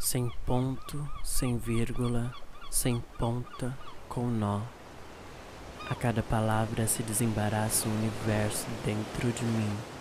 sem ponto, sem vírgula, sem ponta, com nó. A cada palavra se desembaraça um universo dentro de mim.